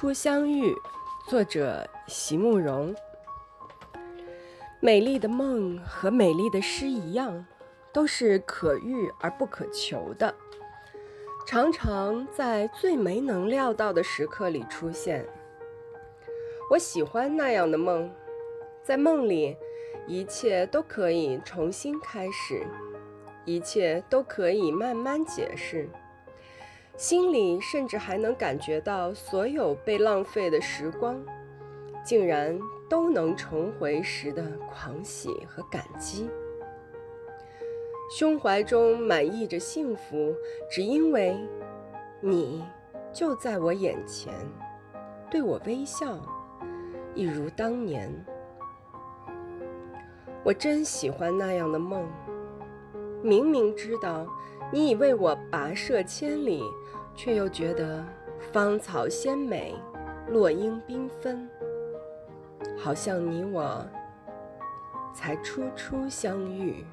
初相遇，作者席慕容。美丽的梦和美丽的诗一样，都是可遇而不可求的，常常在最没能料到的时刻里出现。我喜欢那样的梦，在梦里，一切都可以重新开始，一切都可以慢慢解释。心里甚至还能感觉到，所有被浪费的时光，竟然都能重回时的狂喜和感激。胸怀中满溢着幸福，只因为你就在我眼前，对我微笑，一如当年。我真喜欢那样的梦，明明知道。你已为我跋涉千里，却又觉得芳草鲜美，落英缤纷，好像你我才初初相遇。